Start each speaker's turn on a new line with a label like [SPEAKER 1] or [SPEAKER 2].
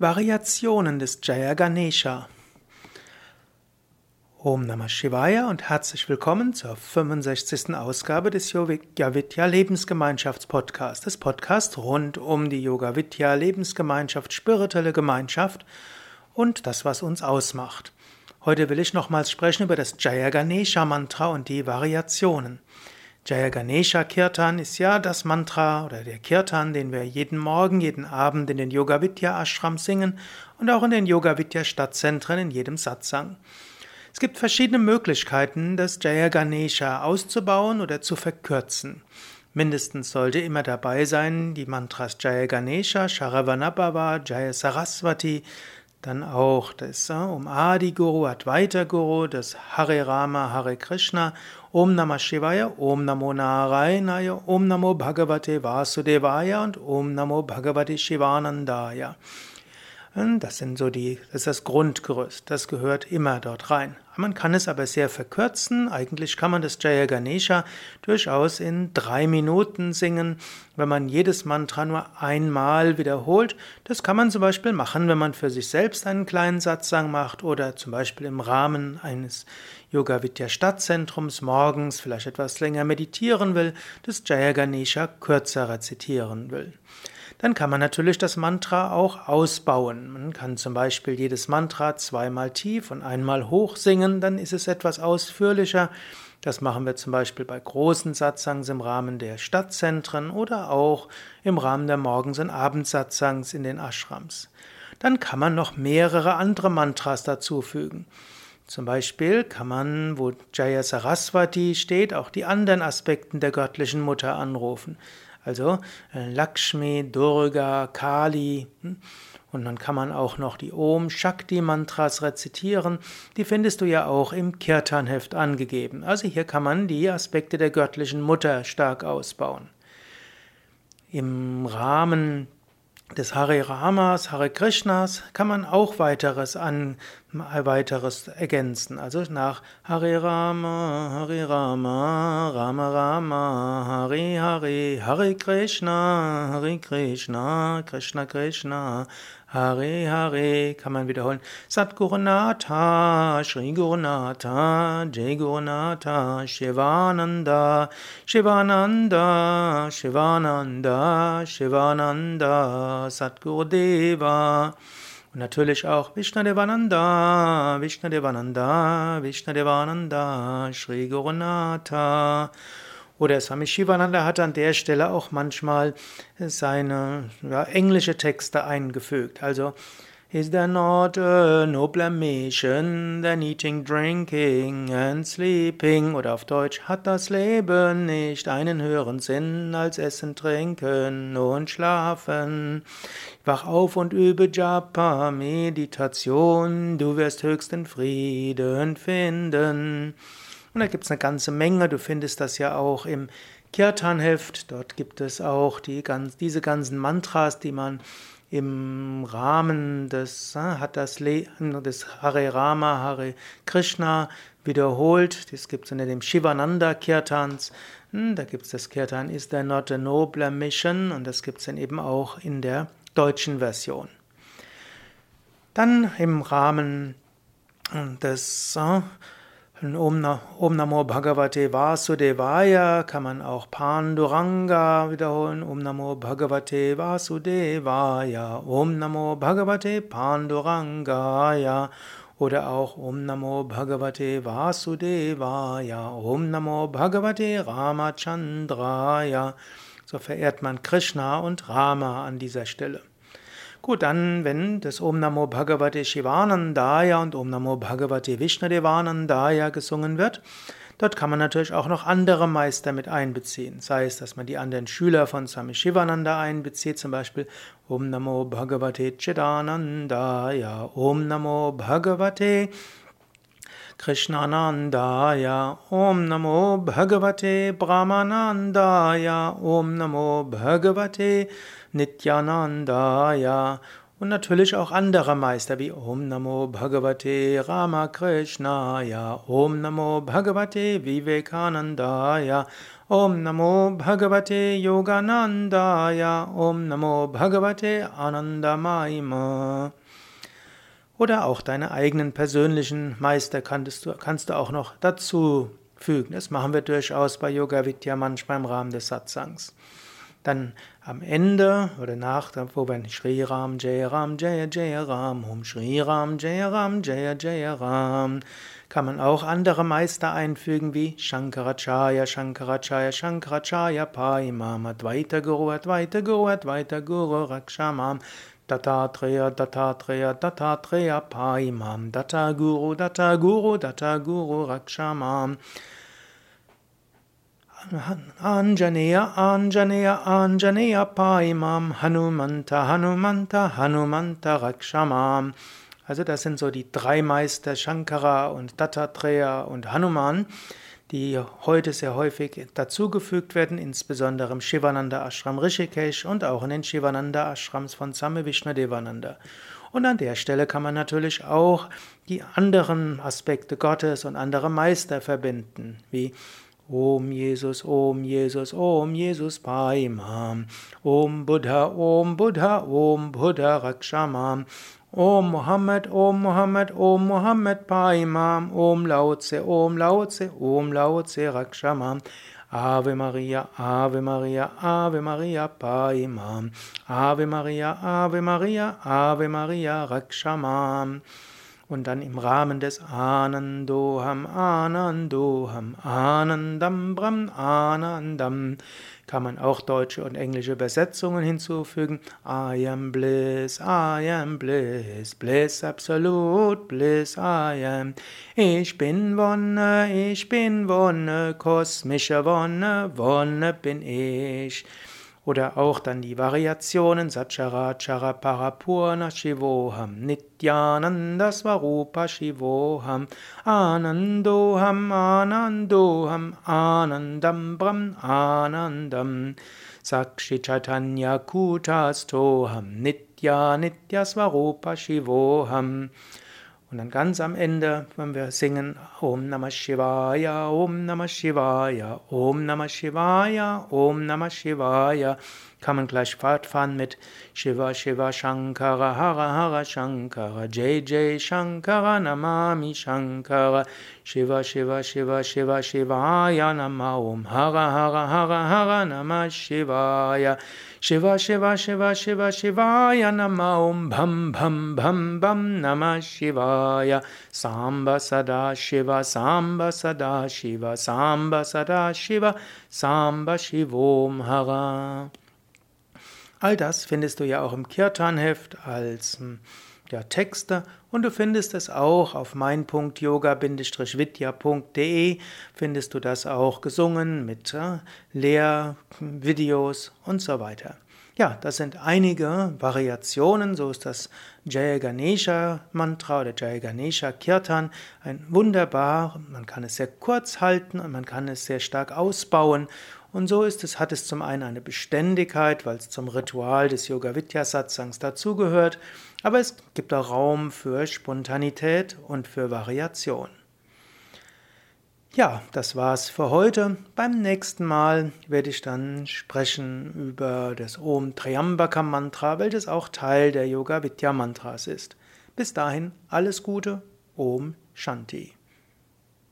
[SPEAKER 1] Variationen des Jaya Ganesha. Om Namah Shivaya und herzlich willkommen zur 65. Ausgabe des Yoga Vidya Lebensgemeinschafts-Podcasts, des Podcasts rund um die Yoga Vidya Lebensgemeinschaft, spirituelle Gemeinschaft und das, was uns ausmacht. Heute will ich nochmals sprechen über das Jaya Ganesha Mantra und die Variationen. Jaya Ganesha Kirtan ist ja das Mantra oder der Kirtan, den wir jeden Morgen, jeden Abend in den Yoga Vidya Ashram singen und auch in den Yoga Vidya Stadtzentren in jedem Satsang. Es gibt verschiedene Möglichkeiten, das Jaya Ganesha auszubauen oder zu verkürzen. Mindestens sollte immer dabei sein die Mantras Jaya Ganesha, Sharavanabhava, Jaya Saraswati, dann auch das um Adi Guru, Advaita Guru, das Hare Rama, Hare Krishna, Om Namah Shivaya, Om Namo Narayanaya, Om Namo Bhagavate Vasudevaya und Om Namo Bhagavate Shivanandaya. Das sind so die, das ist das Grundgerüst. Das gehört immer dort rein. Man kann es aber sehr verkürzen. Eigentlich kann man das Jaya Ganesha durchaus in drei Minuten singen, wenn man jedes Mantra nur einmal wiederholt. Das kann man zum Beispiel machen, wenn man für sich selbst einen kleinen Satzang macht oder zum Beispiel im Rahmen eines Yoga Vidya Stadtzentrums morgens vielleicht etwas länger meditieren will, das Jaya Ganesha kürzer rezitieren will. Dann kann man natürlich das Mantra auch ausbauen. Man kann zum Beispiel jedes Mantra zweimal tief und einmal hoch singen, dann ist es etwas ausführlicher. Das machen wir zum Beispiel bei großen Satsangs im Rahmen der Stadtzentren oder auch im Rahmen der Morgens- und Abendsatsangs in den Ashrams. Dann kann man noch mehrere andere Mantras dazufügen. Zum Beispiel kann man, wo Jaya Saraswati steht, auch die anderen Aspekten der göttlichen Mutter anrufen. Also äh, Lakshmi, Durga, Kali. Hm? Und dann kann man auch noch die Om Shakti Mantras rezitieren. Die findest du ja auch im Kirtan-Heft angegeben. Also hier kann man die Aspekte der göttlichen Mutter stark ausbauen. Im Rahmen des Hare Ramas, Hare Krishnas kann man auch weiteres an weiteres ergänzen. Also nach Hare Rama, Hare Rama, Rama Rama, Hare Hare, Hare Krishna, Hare Krishna, Krishna Krishna, Hare Hare kann man wiederholen. Satgurunatha, Sri Gurunatha, Jai Gurunatha, Shivananda, Shivananda, Shivananda, Shivananda, Satgurudeva. Und natürlich auch Vishnadevananda, Vishnadevananda, Vishnadevananda, Sri Gurunatha. Oder Swami Shivananda hat an der Stelle auch manchmal seine ja, englische Texte eingefügt. Also, Is there not a nobler mission than eating, drinking and sleeping? Oder auf Deutsch, hat das Leben nicht einen höheren Sinn als Essen, Trinken und Schlafen? Wach auf und übe Japa, Meditation, du wirst höchsten Frieden finden. Und da gibt es eine ganze Menge. Du findest das ja auch im Kirtan-Heft. Dort gibt es auch die, diese ganzen Mantras, die man im Rahmen des, äh, hat das des Hare Rama, Hare Krishna wiederholt. Das gibt es unter dem Shivananda Kirtans. Hm, da gibt es das Kirtan Is there not a nobler mission? Und das gibt es dann eben auch in der deutschen Version. Dann im Rahmen des äh, Om, Namo Bhagavate Vasudevaya kann man auch Panduranga wiederholen. Om Namo Bhagavate Vasudevaya. Om Namo Bhagavate Pandurangaya. Oder auch Om Namo Bhagavate Vasudevaya. Om Namo Bhagavate Ramachandraya. So verehrt man Krishna und Rama an dieser Stelle. Gut, dann, wenn das Om Namo Bhagavate Shivanandaya und Om Namo Bhagavate Vishnadevanandaya gesungen wird, dort kann man natürlich auch noch andere Meister mit einbeziehen. Sei es, dass man die anderen Schüler von Swami Shivananda einbezieht, zum Beispiel Om Namo Bhagavate Chidanandaya, Om Namo Bhagavate Krishnanandaya, Om Namo Bhagavate Brahmanandaya, Om Namo Bhagavate Nityanandaya und natürlich auch andere Meister wie Om Namo Bhagavate Ramakrishnaya, Om Namo Bhagavate Vivekanandaya, Om Namo Bhagavate Yoganandaya. Om Namo Bhagavate Anandamaima. Oder auch deine eigenen persönlichen Meister kannst du, kannst du auch noch dazu fügen. Das machen wir durchaus bei Yoga Vidya manchmal im Rahmen des Satsangs. Dann am Ende oder nach, wo wir Shri Ram Jaya Ram Jaya Jaya Ram Om Shri Ram Jaya Ram Jaya Jaya Ram kann man auch andere Meister einfügen wie Shankaracharya Shankaracharya Shankaracharya Paimam Advaita Guru Advaita Guru Advaita Guru Rakshamam Dattatreya, Dattatreya, Dattatreya, Paimam, Datta Guru, Datta Guru, Datta Guru, Rakshamam. Anjaneya, Anjaneya, Anjaneya, Paimam, Hanumanta, Hanumanta, Hanumanta, Rakshamam. Also das sind so die drei Meister Shankara und Dattatreya und Hanuman die heute sehr häufig dazugefügt werden, insbesondere im Shivananda Ashram Rishikesh und auch in den Shivananda Ashrams von Same Vishnadevananda. Und an der Stelle kann man natürlich auch die anderen Aspekte Gottes und andere Meister verbinden, wie Om Jesus, Om Jesus, Om Jesus Paimam, Om Buddha, Om Buddha, Om Buddha Rakshamam, Om Muhammad, Om Muhammad, Om Muhammad Paimam, Om Lao Tse, Om Lao Tse, Om Lao Tse Rakshamam, Ave Maria, Ave Maria, Ave Maria Paimam, Ave Maria, Ave Maria, Ave Maria Rakshamam. Und dann im Rahmen des Anandoham, Anandoham, Anandam, Bram, Anandam kann man auch deutsche und englische Übersetzungen hinzufügen. I am bliss, I am bliss, bliss absolute, bliss I am. Ich bin Wonne, ich bin Wonne, kosmische Wonne, Wonne bin ich. Oder auch dann die Variationen Satcharachara Parapurna Shivoham Nityananda Svarupa Shivoham Anandoham Anandoham Anandam Brahm Anandam Sakshi Chaitanya Kutastoham Nitya Nitya Svarupa Shivoham und dann ganz am Ende, wenn wir singen Om Namah Shivaya, Om Namah Shivaya, Om Namah Shivaya, Om Namah Shivaya, kann man gleich fortfahren mit Shiva Shiva Shankara Hara Hara Shankara Jai Jai Shankara Namami Shankara Shiva Shiva Shiva Shiva Shivaya Nama Om Hara Hara Hara Hara Namah Shivaya Shiva Shiva Shiva Shiva Shivaya Nama Om Bham Bham Bham Bham Namah Shivaya Samba Sada Shiva Samba Sada Shiva Samba Sada Shiva Samba Shivom Hara All das findest du ja auch im Kirtan-Heft als hm, ja, Texte. Und du findest es auch auf mein.yoga-vidya.de findest du das auch gesungen mit äh, Lehrvideos und so weiter. Ja, das sind einige Variationen, so ist das Jaya Ganesha Mantra oder Jaya Ganesha Kirtan. Ein wunderbar, man kann es sehr kurz halten und man kann es sehr stark ausbauen und so ist es, hat es zum einen eine Beständigkeit, weil es zum Ritual des Yoga Vidya Satsangs dazugehört, aber es gibt auch Raum für Spontanität und für Variation. Ja, das war's für heute. Beim nächsten Mal werde ich dann sprechen über das Om Triambaka Mantra, welches auch Teil der Yoga Vidya Mantras ist. Bis dahin alles Gute, Om Shanti.